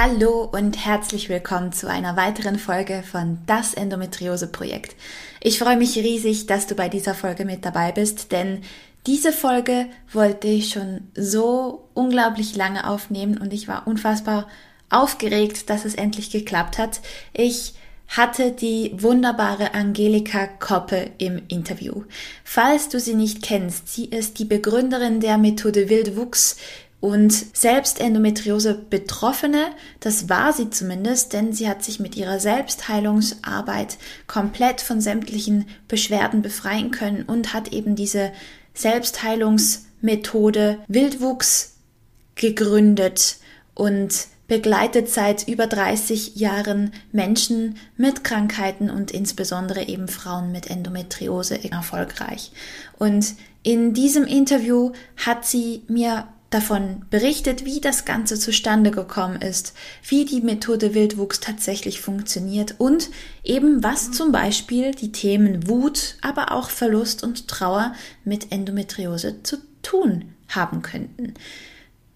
Hallo und herzlich willkommen zu einer weiteren Folge von Das Endometriose Projekt. Ich freue mich riesig, dass du bei dieser Folge mit dabei bist, denn diese Folge wollte ich schon so unglaublich lange aufnehmen und ich war unfassbar aufgeregt, dass es endlich geklappt hat. Ich hatte die wunderbare Angelika Koppe im Interview. Falls du sie nicht kennst, sie ist die Begründerin der Methode Wildwuchs, und selbst Endometriose Betroffene, das war sie zumindest, denn sie hat sich mit ihrer Selbstheilungsarbeit komplett von sämtlichen Beschwerden befreien können und hat eben diese Selbstheilungsmethode Wildwuchs gegründet und begleitet seit über 30 Jahren Menschen mit Krankheiten und insbesondere eben Frauen mit Endometriose erfolgreich. Und in diesem Interview hat sie mir davon berichtet, wie das Ganze zustande gekommen ist, wie die Methode Wildwuchs tatsächlich funktioniert und eben was zum Beispiel die Themen Wut, aber auch Verlust und Trauer mit Endometriose zu tun haben könnten.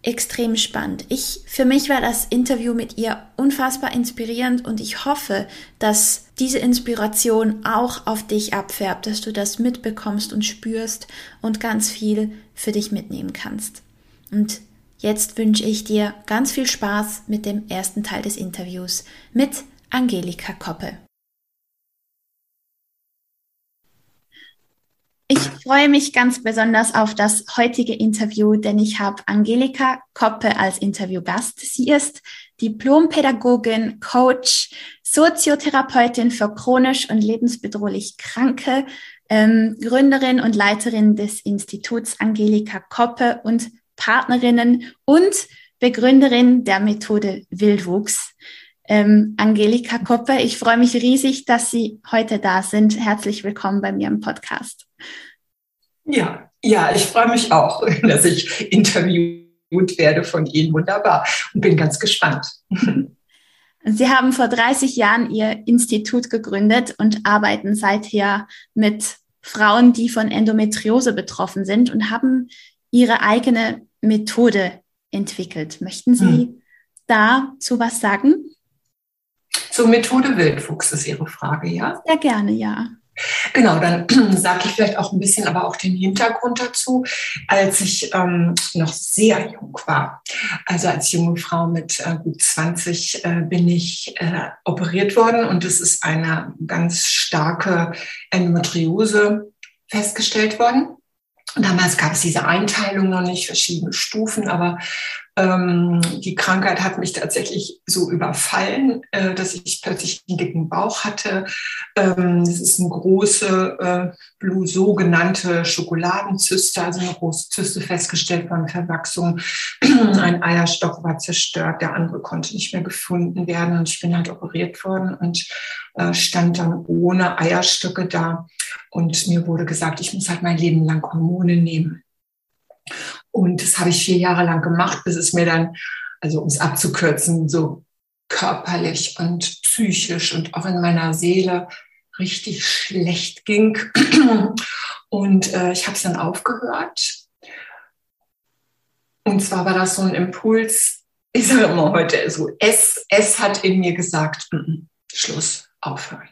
Extrem spannend. Ich, für mich war das Interview mit ihr unfassbar inspirierend und ich hoffe, dass diese Inspiration auch auf dich abfärbt, dass du das mitbekommst und spürst und ganz viel für dich mitnehmen kannst. Und jetzt wünsche ich dir ganz viel Spaß mit dem ersten Teil des Interviews mit Angelika Koppe. Ich freue mich ganz besonders auf das heutige Interview, denn ich habe Angelika Koppe als Interviewgast. Sie ist Diplompädagogin, Coach, Soziotherapeutin für chronisch und lebensbedrohlich Kranke, ähm, Gründerin und Leiterin des Instituts Angelika Koppe und Partnerinnen und Begründerin der Methode Wildwuchs. Ähm, Angelika Koppe, ich freue mich riesig, dass Sie heute da sind. Herzlich willkommen bei mir im Podcast. Ja, ja, ich freue mich auch, dass ich interviewt werde von Ihnen. Wunderbar und bin ganz gespannt. Sie haben vor 30 Jahren Ihr Institut gegründet und arbeiten seither mit Frauen, die von Endometriose betroffen sind und haben Ihre eigene Methode entwickelt. Möchten Sie hm. dazu was sagen? Zur Methode Wildfuchs ist Ihre Frage, ja? Sehr gerne, ja. Genau, dann sage ich vielleicht auch ein bisschen, aber auch den Hintergrund dazu. Als ich ähm, noch sehr jung war, also als junge Frau mit äh, gut 20, äh, bin ich äh, operiert worden und es ist eine ganz starke Endometriose festgestellt worden. Damals gab es diese Einteilung noch nicht, verschiedene Stufen, aber ähm, die Krankheit hat mich tatsächlich so überfallen, äh, dass ich plötzlich einen dicken Bauch hatte. Ähm, das ist eine große, äh, sogenannte Schokoladenzyste, also eine große Zyste festgestellt von Verwachsung. Ein Eierstock war zerstört, der andere konnte nicht mehr gefunden werden und ich bin halt operiert worden und äh, stand dann ohne Eierstöcke da. Und mir wurde gesagt, ich muss halt mein Leben lang Hormone nehmen. Und das habe ich vier Jahre lang gemacht, bis es mir dann, also um es abzukürzen, so körperlich und psychisch und auch in meiner Seele richtig schlecht ging. Und äh, ich habe es dann aufgehört. Und zwar war das so ein Impuls, ich sage immer heute so, es, es hat in mir gesagt, Schluss, aufhören.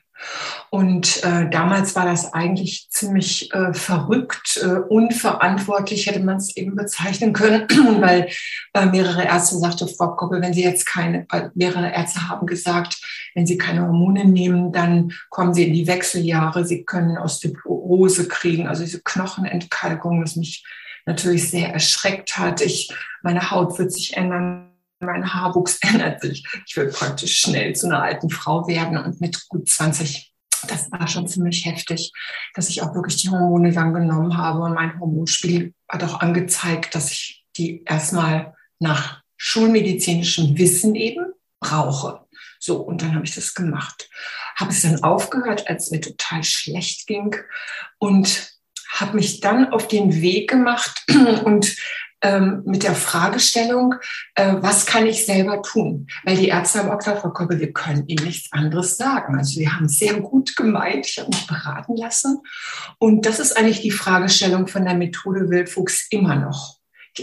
Und äh, damals war das eigentlich ziemlich äh, verrückt, äh, unverantwortlich hätte man es eben bezeichnen können, weil äh, mehrere Ärzte sagte, Frau Koppel, wenn Sie jetzt keine, äh, mehrere Ärzte haben gesagt, wenn Sie keine Hormone nehmen, dann kommen Sie in die Wechseljahre, Sie können Osteoporose kriegen, also diese Knochenentkalkung, das mich natürlich sehr erschreckt hat. Ich, meine Haut wird sich ändern, mein Haarwuchs ändert sich. Ich will praktisch schnell zu einer alten Frau werden und mit gut 20, das war schon ziemlich heftig, dass ich auch wirklich die Hormone dann genommen habe und mein Hormonspiel hat auch angezeigt, dass ich die erstmal nach schulmedizinischem Wissen eben brauche. So, und dann habe ich das gemacht. Habe es dann aufgehört, als es mir total schlecht ging und habe mich dann auf den Weg gemacht und ähm, mit der Fragestellung, äh, was kann ich selber tun? Weil die Ärzte haben auch gesagt, Frau Koppel, wir können Ihnen nichts anderes sagen. Also wir haben sehr gut gemeint, ich habe mich beraten lassen. Und das ist eigentlich die Fragestellung von der Methode Wildfuchs immer noch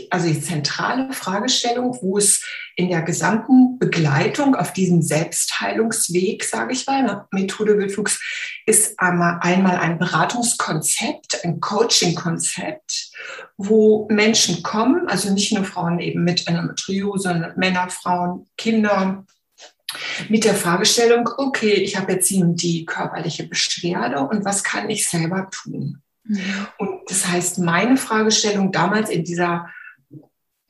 also die zentrale Fragestellung, wo es in der gesamten Begleitung auf diesem Selbstheilungsweg, sage ich mal, Methode Wildfuchs, ist einmal, einmal ein Beratungskonzept, ein Coaching-Konzept, wo Menschen kommen, also nicht nur Frauen eben mit Endometriose, sondern Männer, Frauen, Kinder, mit der Fragestellung, okay, ich habe jetzt die körperliche Beschwerde und was kann ich selber tun? Mhm. Und das heißt, meine Fragestellung damals in dieser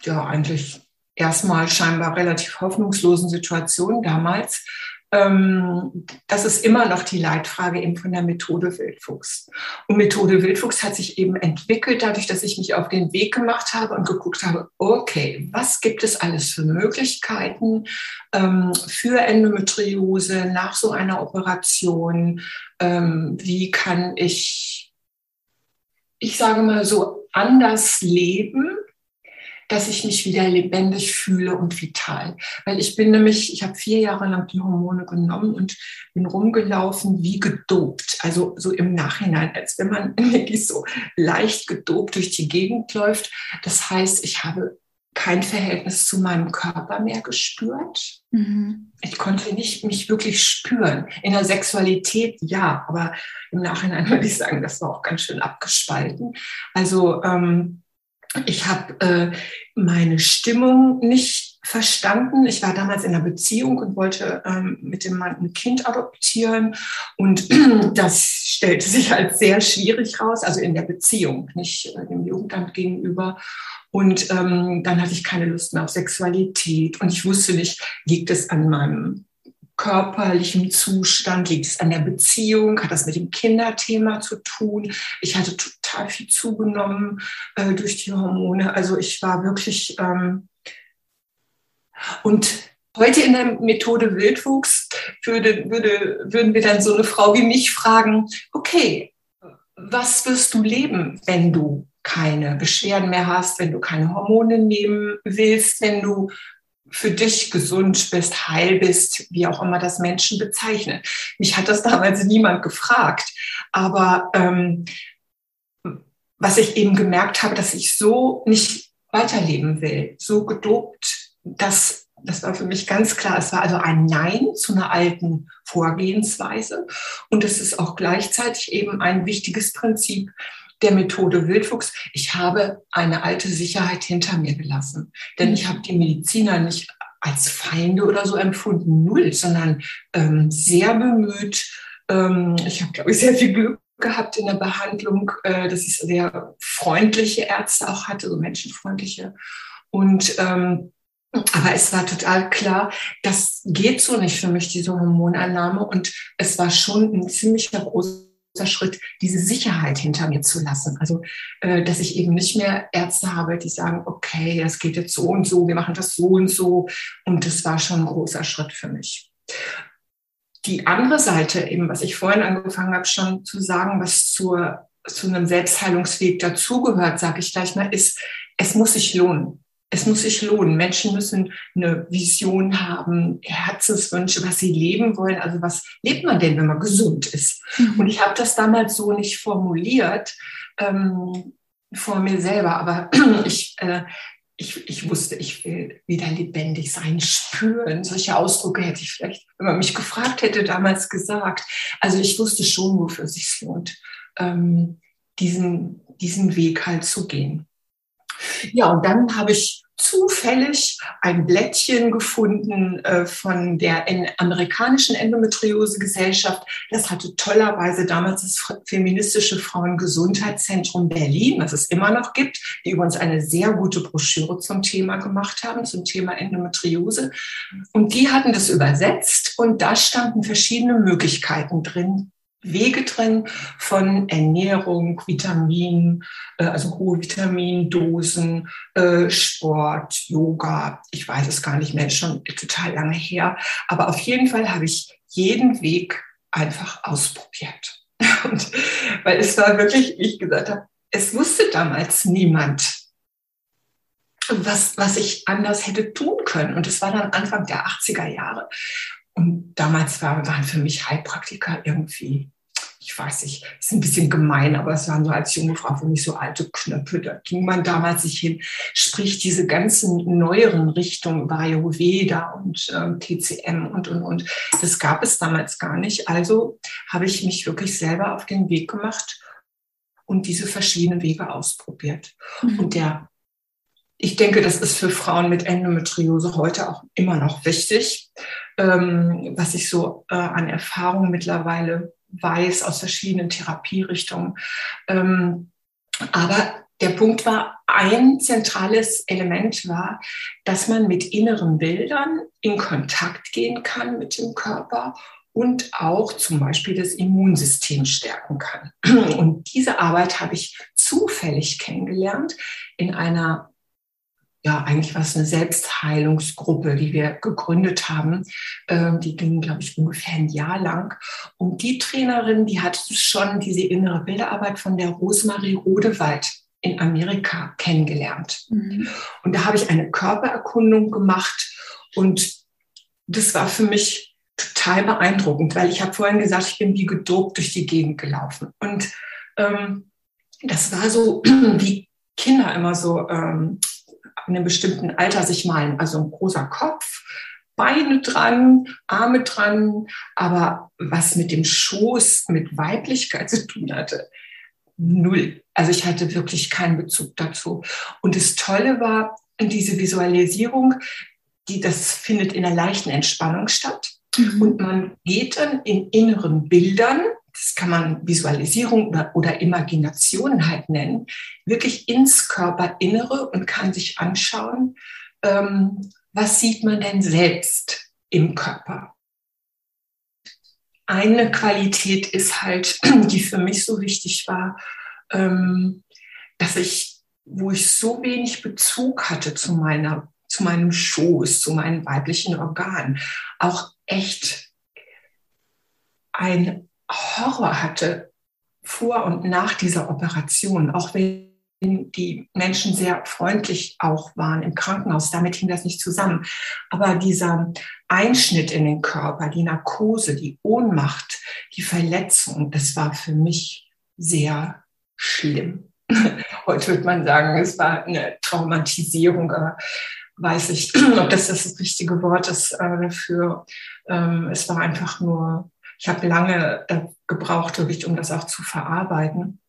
ja eigentlich erstmal scheinbar relativ hoffnungslosen Situation damals. Ähm, das ist immer noch die Leitfrage eben von der Methode Wildfuchs. Und Methode Wildfuchs hat sich eben entwickelt, dadurch, dass ich mich auf den Weg gemacht habe und geguckt habe, okay, was gibt es alles für Möglichkeiten ähm, für Endometriose nach so einer Operation? Ähm, wie kann ich, ich sage mal so, anders leben? Dass ich mich wieder lebendig fühle und vital. Weil ich bin nämlich, ich habe vier Jahre lang die Hormone genommen und bin rumgelaufen wie gedopt. Also so im Nachhinein, als wenn man wirklich so leicht gedopt durch die Gegend läuft. Das heißt, ich habe kein Verhältnis zu meinem Körper mehr gespürt. Mhm. Ich konnte nicht mich wirklich spüren. In der Sexualität ja, aber im Nachhinein würde ich sagen, das war auch ganz schön abgespalten. Also ähm, ich habe äh, meine Stimmung nicht verstanden. Ich war damals in einer Beziehung und wollte ähm, mit dem Mann ein Kind adoptieren. Und das stellte sich als sehr schwierig raus, also in der Beziehung, nicht äh, dem Jugendamt gegenüber. Und ähm, dann hatte ich keine Lust mehr auf Sexualität. Und ich wusste nicht, liegt es an meinem körperlichem Zustand? Liegt es an der Beziehung? Hat das mit dem Kinderthema zu tun? Ich hatte total viel zugenommen äh, durch die Hormone. Also ich war wirklich ähm und heute in der Methode Wildwuchs würde, würde, würden wir dann so eine Frau wie mich fragen, okay, was wirst du leben, wenn du keine Beschwerden mehr hast, wenn du keine Hormone nehmen willst, wenn du für dich gesund bist, heil bist, wie auch immer das Menschen bezeichnen. Mich hat das damals niemand gefragt, aber ähm, was ich eben gemerkt habe, dass ich so nicht weiterleben will, so gedopt, dass das war für mich ganz klar. Es war also ein Nein zu einer alten Vorgehensweise. Und es ist auch gleichzeitig eben ein wichtiges Prinzip, der Methode Wildfuchs, ich habe eine alte Sicherheit hinter mir gelassen. Denn ich habe die Mediziner nicht als Feinde oder so empfunden, null, sondern ähm, sehr bemüht. Ähm, ich habe, glaube ich, sehr viel Glück gehabt in der Behandlung, äh, dass ich sehr freundliche Ärzte auch hatte, so menschenfreundliche. Und ähm, aber es war total klar, das geht so nicht für mich, diese Hormonannahme. Und es war schon ein ziemlicher großer Schritt, diese Sicherheit hinter mir zu lassen. Also, äh, dass ich eben nicht mehr Ärzte habe, die sagen, okay, das geht jetzt so und so, wir machen das so und so. Und das war schon ein großer Schritt für mich. Die andere Seite, eben, was ich vorhin angefangen habe, schon zu sagen, was zur, zu einem Selbstheilungsweg dazugehört, sage ich gleich mal, ist, es muss sich lohnen es muss sich lohnen. Menschen müssen eine Vision haben, Herzenswünsche, was sie leben wollen. Also was lebt man denn, wenn man gesund ist? Mhm. Und ich habe das damals so nicht formuliert ähm, vor mir selber, aber ich, äh, ich, ich wusste, ich will wieder lebendig sein, spüren. Solche Ausdrücke hätte ich vielleicht, wenn man mich gefragt hätte, damals gesagt. Also ich wusste schon, wofür es sich lohnt, ähm, diesen, diesen Weg halt zu gehen. Ja, und dann habe ich zufällig ein Blättchen gefunden äh, von der en amerikanischen Endometriose-Gesellschaft. Das hatte tollerweise damals das feministische Frauengesundheitszentrum Berlin, was es immer noch gibt, die übrigens eine sehr gute Broschüre zum Thema gemacht haben, zum Thema Endometriose. Und die hatten das übersetzt und da standen verschiedene Möglichkeiten drin, Wege drin von Ernährung, Vitamin, äh, also hohe Vitamindosen, äh, Sport, Yoga. Ich weiß es gar nicht mehr, schon total lange her. Aber auf jeden Fall habe ich jeden Weg einfach ausprobiert. Und, weil es war wirklich, wie ich gesagt habe, es wusste damals niemand, was, was ich anders hätte tun können. Und es war dann Anfang der 80er Jahre. Und damals war, waren für mich Heilpraktiker irgendwie, ich weiß nicht, ist ein bisschen gemein, aber es waren so als junge Frau für mich so alte Knöpfe. Da ging man damals nicht hin. Sprich, diese ganzen neueren Richtungen über Ayurveda und ähm, TCM und, und, und, das gab es damals gar nicht. Also habe ich mich wirklich selber auf den Weg gemacht und diese verschiedenen Wege ausprobiert. Mhm. Und der ich denke, das ist für Frauen mit Endometriose heute auch immer noch wichtig, ähm, was ich so äh, an Erfahrung mittlerweile weiß aus verschiedenen Therapierichtungen. Ähm, aber der Punkt war, ein zentrales Element war, dass man mit inneren Bildern in Kontakt gehen kann mit dem Körper und auch zum Beispiel das Immunsystem stärken kann. Und diese Arbeit habe ich zufällig kennengelernt in einer ja, eigentlich war es eine Selbstheilungsgruppe, die wir gegründet haben. Ähm, die ging, glaube ich, ungefähr ein Jahr lang. Und die Trainerin, die hat schon diese innere Bilderarbeit von der Rosemarie Rodewald in Amerika kennengelernt. Mhm. Und da habe ich eine Körpererkundung gemacht und das war für mich total beeindruckend, weil ich habe vorhin gesagt, ich bin wie gedopt durch die Gegend gelaufen. Und ähm, das war so, wie Kinder immer so ähm, in einem bestimmten Alter sich malen. Also ein großer Kopf, Beine dran, Arme dran, aber was mit dem Schoß, mit Weiblichkeit zu tun hatte, null. Also ich hatte wirklich keinen Bezug dazu. Und das Tolle war, diese Visualisierung, die, das findet in einer leichten Entspannung statt. Mhm. Und man geht dann in inneren Bildern das kann man Visualisierung oder, Imagination halt nennen, wirklich ins Körperinnere und kann sich anschauen, ähm, was sieht man denn selbst im Körper. Eine Qualität ist halt, die für mich so wichtig war, ähm, dass ich, wo ich so wenig Bezug hatte zu meiner, zu meinem Schoß, zu meinen weiblichen Organen, auch echt ein Horror hatte vor und nach dieser Operation, auch wenn die Menschen sehr freundlich auch waren im Krankenhaus. Damit hing das nicht zusammen. Aber dieser Einschnitt in den Körper, die Narkose, die Ohnmacht, die Verletzung, das war für mich sehr schlimm. Heute würde man sagen, es war eine Traumatisierung, aber weiß ich, ob das das richtige Wort ist äh, dafür. Ähm, es war einfach nur ich habe lange äh, gebraucht, wirklich, um das auch zu verarbeiten.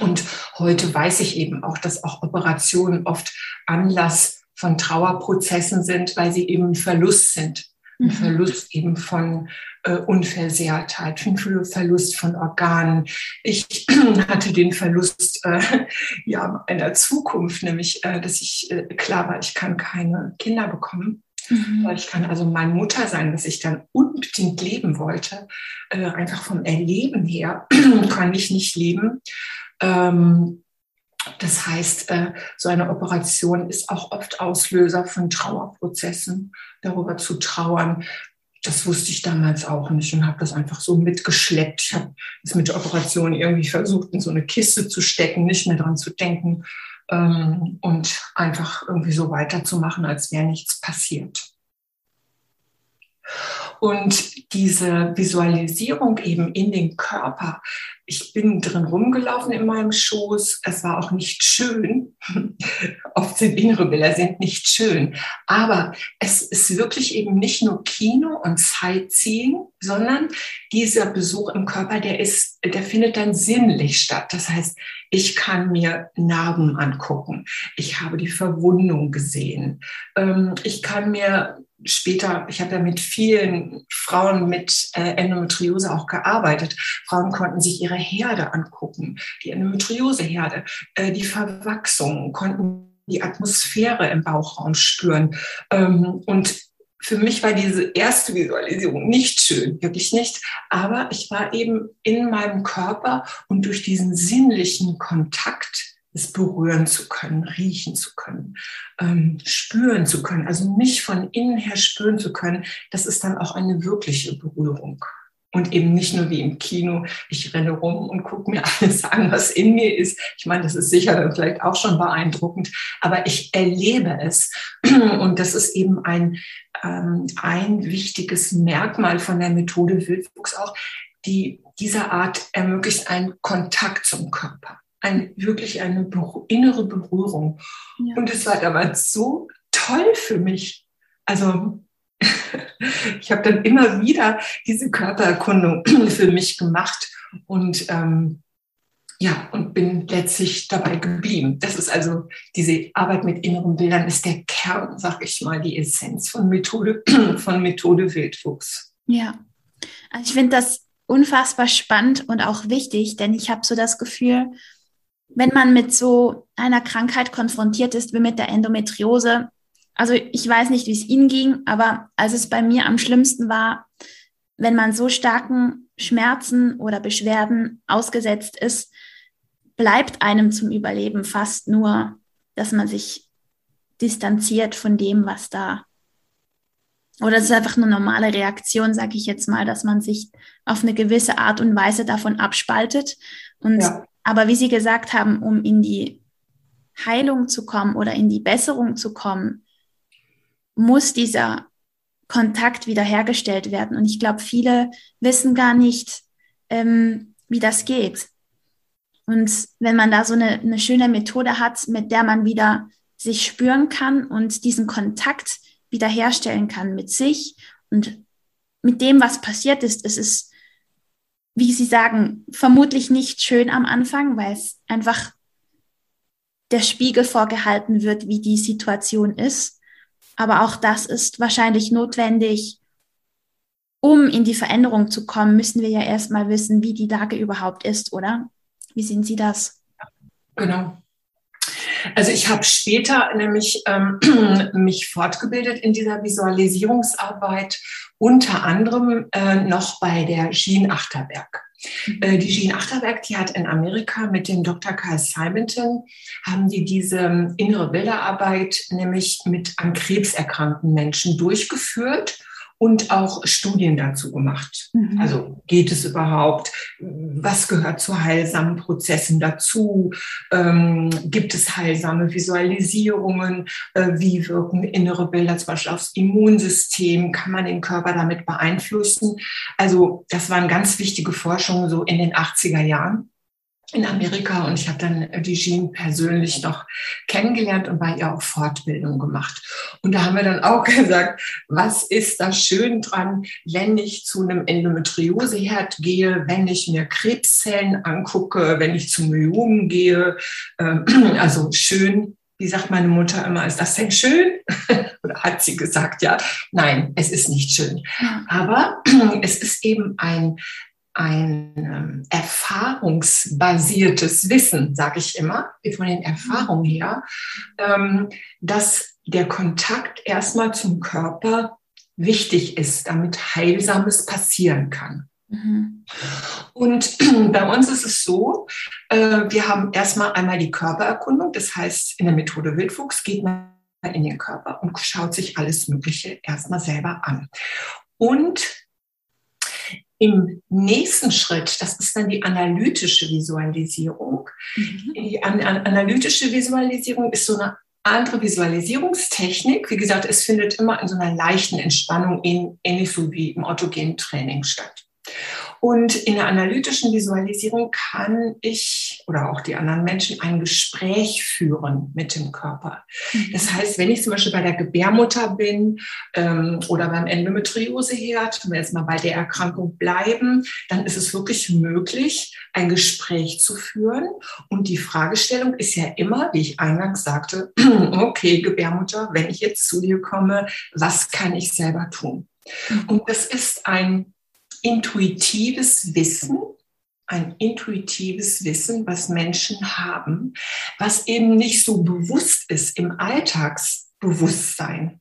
Und heute weiß ich eben auch, dass auch Operationen oft Anlass von Trauerprozessen sind, weil sie eben ein Verlust sind. Ein mhm. Verlust eben von äh, Unversehrtheit, ein Verlust von Organen. Ich hatte den Verlust äh, ja, einer Zukunft, nämlich, äh, dass ich äh, klar war, ich kann keine Kinder bekommen. Mhm. Ich kann also meine Mutter sein, dass ich dann unbedingt leben wollte. Äh, einfach vom Erleben her kann ich nicht leben. Ähm, das heißt, äh, so eine Operation ist auch oft Auslöser von Trauerprozessen, darüber zu trauern. Das wusste ich damals auch nicht und habe das einfach so mitgeschleppt. Ich habe es mit der Operation irgendwie versucht, in so eine Kiste zu stecken, nicht mehr dran zu denken ähm, und einfach irgendwie so weiterzumachen, als wäre nichts passiert. Und diese Visualisierung eben in den Körper, ich bin drin rumgelaufen in meinem Schoß. Es war auch nicht schön. Oft sind innere Bilder sind nicht schön. Aber es ist wirklich eben nicht nur Kino und Sightseeing, sondern dieser Besuch im Körper, der ist, der findet dann sinnlich statt. Das heißt, ich kann mir Narben angucken. Ich habe die Verwundung gesehen. Ähm, ich kann mir später, ich habe ja mit vielen Frauen mit äh, Endometriose auch gearbeitet. Frauen konnten sich ihre Herde angucken, die Endometrioseherde, äh, die Verwachsung, konnten die Atmosphäre im Bauchraum spüren. Ähm, und für mich war diese erste Visualisierung nicht schön, wirklich nicht. Aber ich war eben in meinem Körper und durch diesen sinnlichen Kontakt es berühren zu können, riechen zu können, ähm, spüren zu können, also mich von innen her spüren zu können, das ist dann auch eine wirkliche Berührung. Und eben nicht nur wie im Kino, ich renne rum und gucke mir alles an, was in mir ist. Ich meine, das ist sicher vielleicht auch schon beeindruckend, aber ich erlebe es. Und das ist eben ein, ähm, ein wichtiges Merkmal von der Methode Wildwuchs auch. Die, dieser Art ermöglicht einen Kontakt zum Körper ein, wirklich eine innere Berührung. Ja. Und es war damals so toll für mich. Also ich habe dann immer wieder diese Körpererkundung für mich gemacht und ähm, ja, und bin letztlich dabei geblieben. Das ist also diese Arbeit mit inneren Bildern ist der Kern, sag ich mal, die Essenz von Methode, von Methode Wildwuchs. Ja, also ich finde das unfassbar spannend und auch wichtig, denn ich habe so das Gefühl, wenn man mit so einer Krankheit konfrontiert ist wie mit der Endometriose, also ich weiß nicht, wie es Ihnen ging, aber als es bei mir am schlimmsten war, wenn man so starken Schmerzen oder Beschwerden ausgesetzt ist, bleibt einem zum Überleben fast nur, dass man sich distanziert von dem, was da. Oder es ist einfach eine normale Reaktion, sage ich jetzt mal, dass man sich auf eine gewisse Art und Weise davon abspaltet. Und ja. Aber wie Sie gesagt haben, um in die Heilung zu kommen oder in die Besserung zu kommen, muss dieser Kontakt wiederhergestellt werden. Und ich glaube, viele wissen gar nicht, ähm, wie das geht. Und wenn man da so eine, eine schöne Methode hat, mit der man wieder sich spüren kann und diesen Kontakt wiederherstellen kann mit sich und mit dem, was passiert ist, es ist wie Sie sagen, vermutlich nicht schön am Anfang, weil es einfach der Spiegel vorgehalten wird, wie die Situation ist. Aber auch das ist wahrscheinlich notwendig. Um in die Veränderung zu kommen, müssen wir ja erstmal wissen, wie die Lage überhaupt ist, oder? Wie sehen Sie das? Genau. Also ich habe später nämlich ähm, mich fortgebildet in dieser Visualisierungsarbeit, unter anderem äh, noch bei der Jean Achterberg. Mhm. Äh, die Jean Achterberg, die hat in Amerika mit dem Dr. Carl Simonton, haben die diese ähm, innere Bilderarbeit nämlich mit an Krebs erkrankten Menschen durchgeführt und auch Studien dazu gemacht. Mhm. Also geht es überhaupt? Was gehört zu heilsamen Prozessen dazu? Ähm, gibt es heilsame Visualisierungen? Äh, wie wirken innere Bilder zum Beispiel aufs Immunsystem? Kann man den Körper damit beeinflussen? Also das waren ganz wichtige Forschungen so in den 80er Jahren in Amerika und ich habe dann die Jean persönlich noch kennengelernt und bei ihr auch Fortbildung gemacht. Und da haben wir dann auch gesagt, was ist da schön dran, wenn ich zu einem Endometrioseherd gehe, wenn ich mir Krebszellen angucke, wenn ich zu Myomen gehe. Ähm, also schön, wie sagt meine Mutter immer, ist das denn schön? Oder hat sie gesagt, ja, nein, es ist nicht schön. Aber es ist eben ein ein ähm, erfahrungsbasiertes Wissen, sage ich immer, von den Erfahrungen her, ähm, dass der Kontakt erstmal zum Körper wichtig ist, damit Heilsames passieren kann. Mhm. Und bei uns ist es so, äh, wir haben erstmal einmal die Körpererkundung, das heißt, in der Methode Wildfuchs geht man in den Körper und schaut sich alles Mögliche erstmal selber an. Und im nächsten Schritt, das ist dann die analytische Visualisierung. Mhm. Die an, an, analytische Visualisierung ist so eine andere Visualisierungstechnik. Wie gesagt, es findet immer in so einer leichten Entspannung, ähnlich so wie im autogenen Training statt. Und in der analytischen Visualisierung kann ich oder auch die anderen Menschen ein Gespräch führen mit dem Körper. Mhm. Das heißt, wenn ich zum Beispiel bei der Gebärmutter bin ähm, oder beim Endometrioseherd, wenn wir jetzt mal bei der Erkrankung bleiben, dann ist es wirklich möglich, ein Gespräch zu führen. Und die Fragestellung ist ja immer, wie ich eingangs sagte, okay, Gebärmutter, wenn ich jetzt zu dir komme, was kann ich selber tun? Mhm. Und das ist ein intuitives Wissen, ein intuitives Wissen, was Menschen haben, was eben nicht so bewusst ist im Alltagsbewusstsein.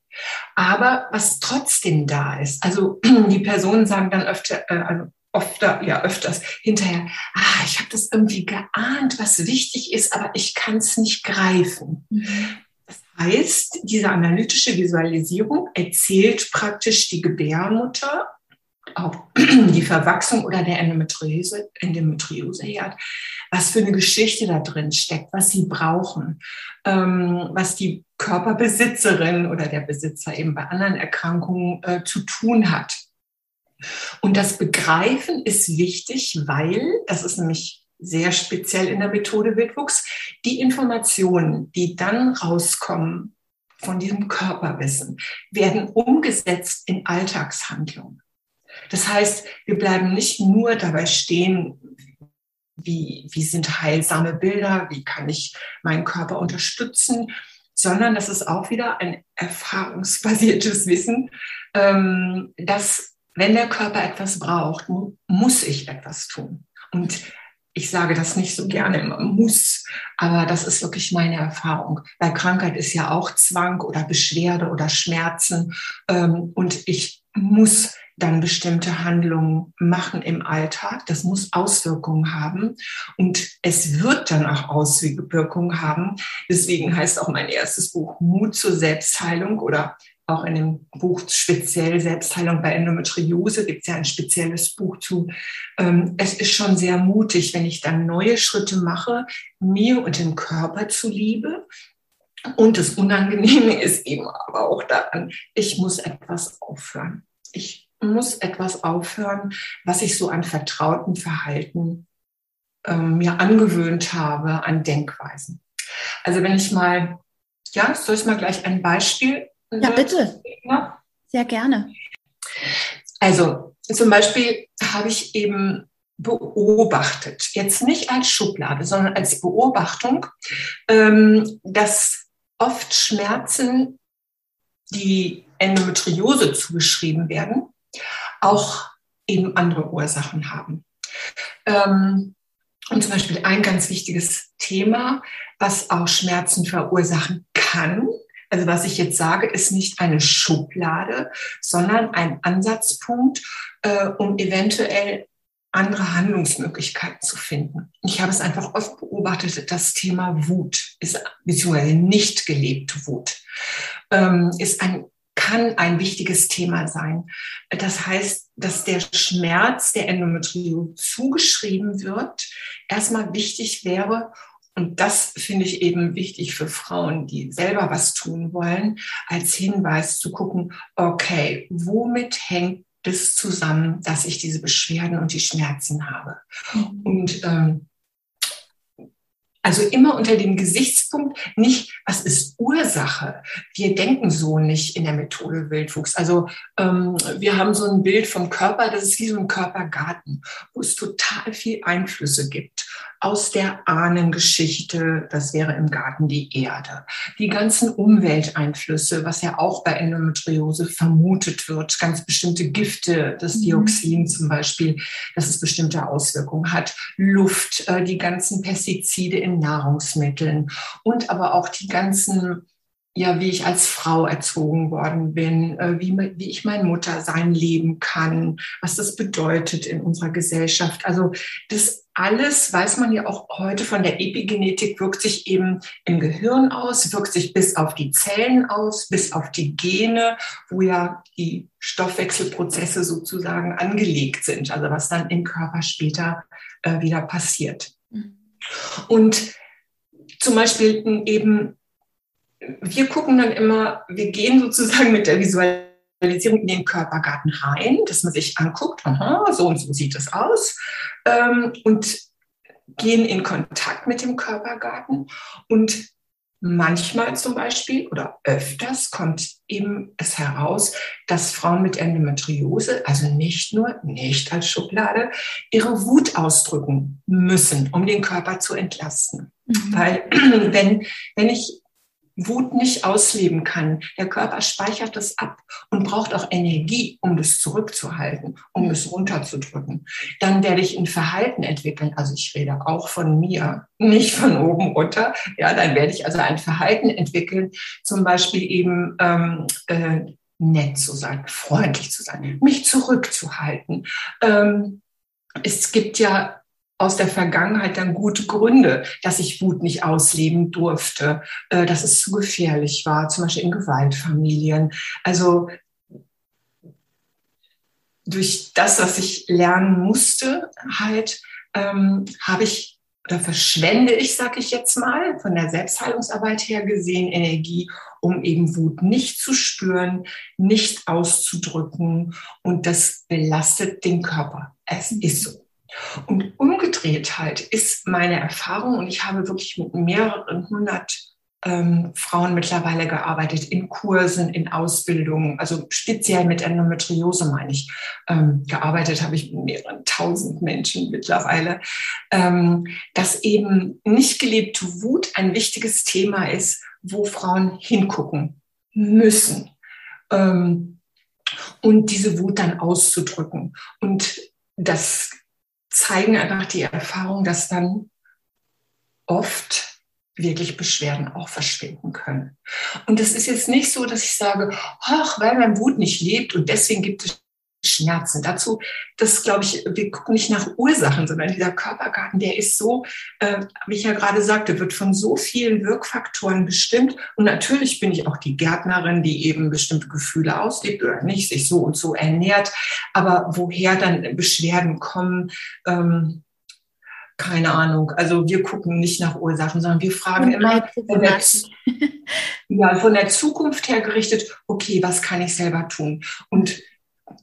Aber was trotzdem da ist, also die Personen sagen dann öfter, äh, also öfter, ja öfters hinterher, ah, ich habe das irgendwie geahnt, was wichtig ist, aber ich kann es nicht greifen. Mhm. Das heißt, diese analytische Visualisierung erzählt praktisch die Gebärmutter, auch die Verwachsung oder der Endometriose, Endometriose herd, was für eine Geschichte da drin steckt, was sie brauchen, ähm, was die Körperbesitzerin oder der Besitzer eben bei anderen Erkrankungen äh, zu tun hat. Und das Begreifen ist wichtig, weil, das ist nämlich sehr speziell in der Methode Wildwuchs, die Informationen, die dann rauskommen von diesem Körperwissen, werden umgesetzt in Alltagshandlungen. Das heißt, wir bleiben nicht nur dabei stehen, wie, wie sind heilsame Bilder, wie kann ich meinen Körper unterstützen, sondern das ist auch wieder ein erfahrungsbasiertes Wissen, ähm, dass wenn der Körper etwas braucht, muss ich etwas tun. Und ich sage das nicht so gerne immer muss, aber das ist wirklich meine Erfahrung. Weil Krankheit ist ja auch Zwang oder Beschwerde oder Schmerzen. Ähm, und ich muss dann bestimmte Handlungen machen im Alltag. Das muss Auswirkungen haben und es wird dann auch Auswirkungen haben. Deswegen heißt auch mein erstes Buch Mut zur Selbstheilung oder auch in dem Buch speziell Selbstheilung bei Endometriose gibt es ja ein spezielles Buch zu. Ähm, es ist schon sehr mutig, wenn ich dann neue Schritte mache, mir und dem Körper zuliebe. Und das Unangenehme ist eben aber auch daran, ich muss etwas aufhören. Ich muss etwas aufhören, was ich so an vertrauten Verhalten ähm, mir angewöhnt habe, an Denkweisen. Also wenn ich mal, ja, soll ich mal gleich ein Beispiel ja, bitte. Sehr gerne. Also zum Beispiel habe ich eben beobachtet, jetzt nicht als Schublade, sondern als Beobachtung, ähm, dass oft Schmerzen, die Endometriose zugeschrieben werden, auch eben andere Ursachen haben. Ähm, und zum Beispiel ein ganz wichtiges Thema, was auch Schmerzen verursachen kann, also was ich jetzt sage, ist nicht eine Schublade, sondern ein Ansatzpunkt, äh, um eventuell andere Handlungsmöglichkeiten zu finden. Ich habe es einfach oft beobachtet, das Thema Wut ist beziehungsweise nicht gelebte Wut ähm, ist ein kann ein wichtiges Thema sein. Das heißt, dass der Schmerz der Endometriose zugeschrieben wird, erstmal wichtig wäre, und das finde ich eben wichtig für Frauen, die selber was tun wollen, als Hinweis zu gucken, okay, womit hängt es zusammen, dass ich diese Beschwerden und die Schmerzen habe? Mhm. Und ähm, also immer unter dem Gesichtspunkt nicht, was ist Ursache? Wir denken so nicht in der Methode Wildwuchs. Also ähm, wir haben so ein Bild vom Körper, das ist wie so ein Körpergarten, wo es total viel Einflüsse gibt aus der Ahnengeschichte, das wäre im Garten die Erde. Die ganzen Umwelteinflüsse, was ja auch bei Endometriose vermutet wird, ganz bestimmte Gifte, das mhm. Dioxin zum Beispiel, dass es bestimmte Auswirkungen hat. Luft, äh, die ganzen Pestizide in Nahrungsmitteln und aber auch die ganzen ja, wie ich als Frau erzogen worden bin, äh, wie, wie ich mein Muttersein leben kann, was das bedeutet in unserer Gesellschaft. Also das alles weiß man ja auch heute von der Epigenetik, wirkt sich eben im Gehirn aus, wirkt sich bis auf die Zellen aus, bis auf die Gene, wo ja die Stoffwechselprozesse sozusagen angelegt sind, also was dann im Körper später äh, wieder passiert. Mhm. Und zum Beispiel eben wir gucken dann immer, wir gehen sozusagen mit der Visualisierung in den Körpergarten rein, dass man sich anguckt, aha, so und so sieht es aus, ähm, und gehen in Kontakt mit dem Körpergarten und Manchmal zum Beispiel oder öfters kommt eben es heraus, dass Frauen mit Endometriose, also nicht nur, nicht als Schublade, ihre Wut ausdrücken müssen, um den Körper zu entlasten. Mhm. Weil wenn, wenn ich Wut nicht ausleben kann, der Körper speichert das ab und braucht auch Energie, um das zurückzuhalten, um es runterzudrücken, dann werde ich ein Verhalten entwickeln. Also ich rede auch von mir, nicht von oben runter. Ja, dann werde ich also ein Verhalten entwickeln, zum Beispiel eben ähm, äh, nett zu sein, freundlich zu sein, mich zurückzuhalten. Ähm, es gibt ja aus der Vergangenheit dann gute Gründe, dass ich Wut nicht ausleben durfte, äh, dass es zu gefährlich war, zum Beispiel in Gewaltfamilien. Also durch das, was ich lernen musste, halt, ähm, habe ich oder verschwende ich, sag ich jetzt mal, von der Selbstheilungsarbeit her gesehen, Energie, um eben Wut nicht zu spüren, nicht auszudrücken und das belastet den Körper. Es ist so. Und umgedreht halt ist meine Erfahrung, und ich habe wirklich mit mehreren hundert ähm, Frauen mittlerweile gearbeitet, in Kursen, in Ausbildungen, also speziell mit Endometriose meine ich. Ähm, gearbeitet habe ich mit mehreren tausend Menschen mittlerweile, ähm, dass eben nicht gelebte Wut ein wichtiges Thema ist, wo Frauen hingucken müssen. Ähm, und diese Wut dann auszudrücken. Und das zeigen einfach die Erfahrung, dass dann oft wirklich Beschwerden auch verschwinden können. Und es ist jetzt nicht so, dass ich sage, ach, weil mein Wut nicht lebt und deswegen gibt es Schmerzen. Dazu, das glaube ich, wir gucken nicht nach Ursachen, sondern dieser Körpergarten, der ist so, äh, wie ich ja gerade sagte, wird von so vielen Wirkfaktoren bestimmt. Und natürlich bin ich auch die Gärtnerin, die eben bestimmte Gefühle auslebt oder nicht, sich so und so ernährt. Aber woher dann Beschwerden kommen, ähm, keine Ahnung. Also wir gucken nicht nach Ursachen, sondern wir fragen immer von der, ja, von der Zukunft her gerichtet, okay, was kann ich selber tun? Und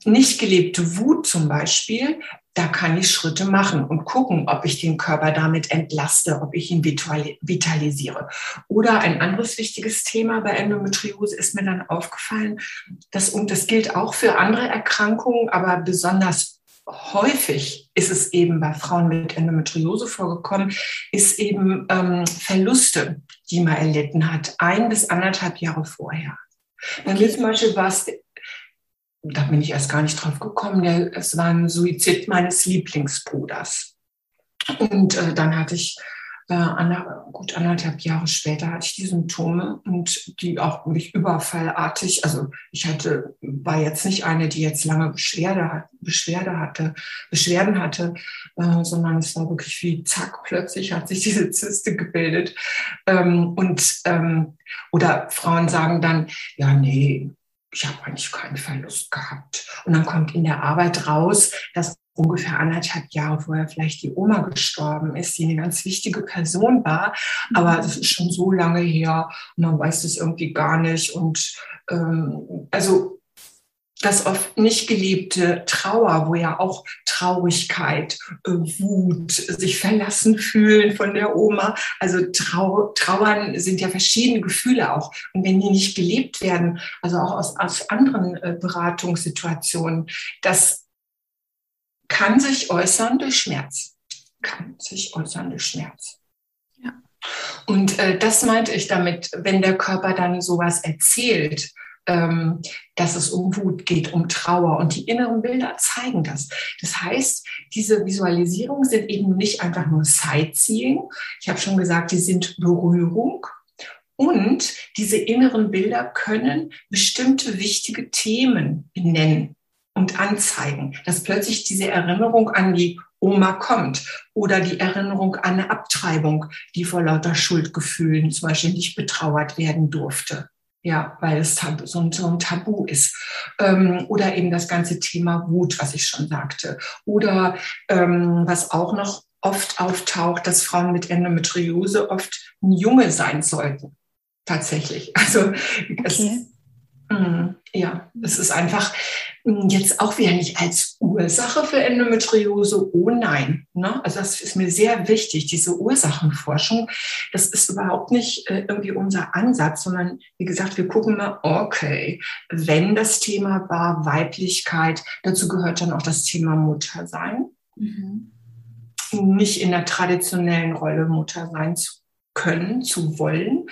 nicht gelebte Wut zum Beispiel, da kann ich Schritte machen und gucken, ob ich den Körper damit entlaste, ob ich ihn vitalisiere. Oder ein anderes wichtiges Thema bei Endometriose ist mir dann aufgefallen, dass, und das gilt auch für andere Erkrankungen, aber besonders häufig ist es eben bei Frauen mit Endometriose vorgekommen, ist eben ähm, Verluste, die man erlitten hat, ein bis anderthalb Jahre vorher. Bei mir zum Beispiel war es da bin ich erst gar nicht drauf gekommen, es war ein Suizid meines Lieblingsbruders. Und äh, dann hatte ich äh, ander, gut anderthalb Jahre später hatte ich die Symptome und die auch mich überfallartig, also ich hatte, war jetzt nicht eine, die jetzt lange Beschwerde, Beschwerde hatte, Beschwerden hatte, äh, sondern es war wirklich wie zack, plötzlich hat sich diese Zyste gebildet. Ähm, und ähm, oder Frauen sagen dann, ja, nee, ich habe eigentlich keinen Verlust gehabt. Und dann kommt in der Arbeit raus, dass ungefähr anderthalb Jahre vorher vielleicht die Oma gestorben ist, die eine ganz wichtige Person war. Aber das ist schon so lange her und man weiß es irgendwie gar nicht. Und ähm, also das oft nicht gelebte Trauer, wo ja auch Traurigkeit, äh, Wut, sich verlassen fühlen von der Oma. Also Trau Trauern sind ja verschiedene Gefühle auch. Und wenn die nicht gelebt werden, also auch aus, aus anderen äh, Beratungssituationen, das kann sich äußern durch Schmerz. Kann sich äußern durch Schmerz. Ja. Und äh, das meinte ich damit, wenn der Körper dann sowas erzählt, ähm, dass es um Wut geht, um Trauer. Und die inneren Bilder zeigen das. Das heißt, diese Visualisierungen sind eben nicht einfach nur Sightseeing. Ich habe schon gesagt, die sind Berührung. Und diese inneren Bilder können bestimmte wichtige Themen benennen und anzeigen, dass plötzlich diese Erinnerung an die Oma kommt oder die Erinnerung an eine Abtreibung, die vor lauter Schuldgefühlen zum Beispiel nicht betrauert werden durfte. Ja, weil es so ein, so ein Tabu ist. Ähm, oder eben das ganze Thema Wut, was ich schon sagte. Oder ähm, was auch noch oft auftaucht, dass Frauen mit Endometriose oft ein Junge sein sollten. Tatsächlich. Also okay. es, mh, ja, es ist einfach, jetzt auch wieder nicht als Ursache für Endometriose, oh nein. Ne? Also das ist mir sehr wichtig, diese Ursachenforschung. Das ist überhaupt nicht äh, irgendwie unser Ansatz, sondern wie gesagt, wir gucken mal, okay, wenn das Thema war Weiblichkeit, dazu gehört dann auch das Thema Muttersein. Mhm. Nicht in der traditionellen Rolle Muttersein zu können, zu wollen,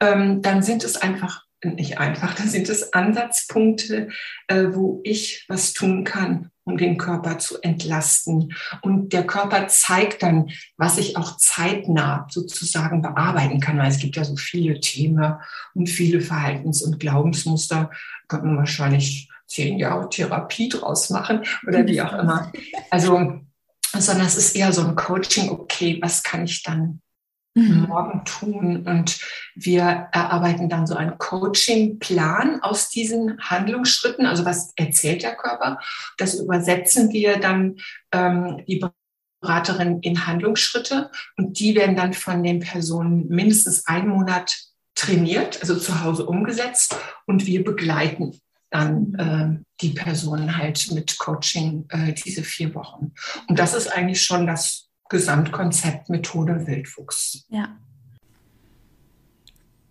ähm, dann sind es einfach nicht einfach, dann sind es Ansatzpunkte, äh, wo ich was tun kann, um den Körper zu entlasten. Und der Körper zeigt dann, was ich auch zeitnah sozusagen bearbeiten kann, weil es gibt ja so viele Themen und viele Verhaltens- und Glaubensmuster, könnte man wahrscheinlich zehn Jahre Therapie draus machen oder wie auch immer. Also, sondern es ist eher so ein Coaching, okay, was kann ich dann mhm. morgen tun? Und wir erarbeiten dann so einen Coaching-Plan aus diesen Handlungsschritten. Also was erzählt der Körper? Das übersetzen wir dann ähm, die Beraterin in Handlungsschritte und die werden dann von den Personen mindestens einen Monat trainiert, also zu Hause umgesetzt und wir begleiten dann äh, die Personen halt mit Coaching äh, diese vier Wochen. Und das ist eigentlich schon das Gesamtkonzept Methode Wildwuchs. Ja.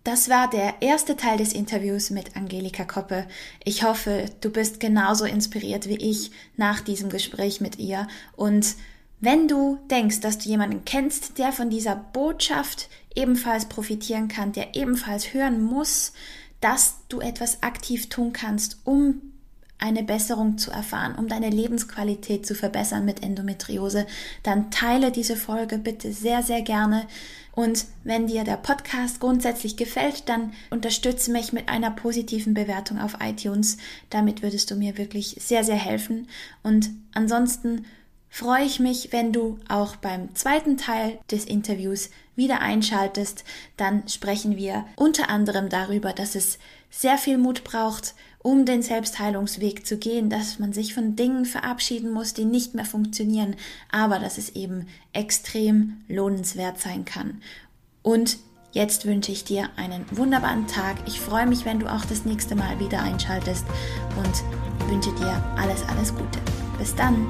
Das war der erste Teil des Interviews mit Angelika Koppe. Ich hoffe, du bist genauso inspiriert wie ich nach diesem Gespräch mit ihr. Und wenn du denkst, dass du jemanden kennst, der von dieser Botschaft ebenfalls profitieren kann, der ebenfalls hören muss, dass du etwas aktiv tun kannst, um eine Besserung zu erfahren, um deine Lebensqualität zu verbessern mit Endometriose, dann teile diese Folge bitte sehr, sehr gerne. Und wenn dir der Podcast grundsätzlich gefällt, dann unterstütze mich mit einer positiven Bewertung auf iTunes. Damit würdest du mir wirklich sehr, sehr helfen. Und ansonsten freue ich mich, wenn du auch beim zweiten Teil des Interviews wieder einschaltest. Dann sprechen wir unter anderem darüber, dass es sehr viel Mut braucht, um den Selbstheilungsweg zu gehen, dass man sich von Dingen verabschieden muss, die nicht mehr funktionieren, aber dass es eben extrem lohnenswert sein kann. Und jetzt wünsche ich dir einen wunderbaren Tag. Ich freue mich, wenn du auch das nächste Mal wieder einschaltest und wünsche dir alles, alles Gute. Bis dann.